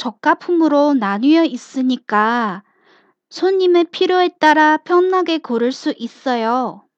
저가품으로 나뉘어 있으니까 손님의 필요에 따라 편하게 고를 수 있어요.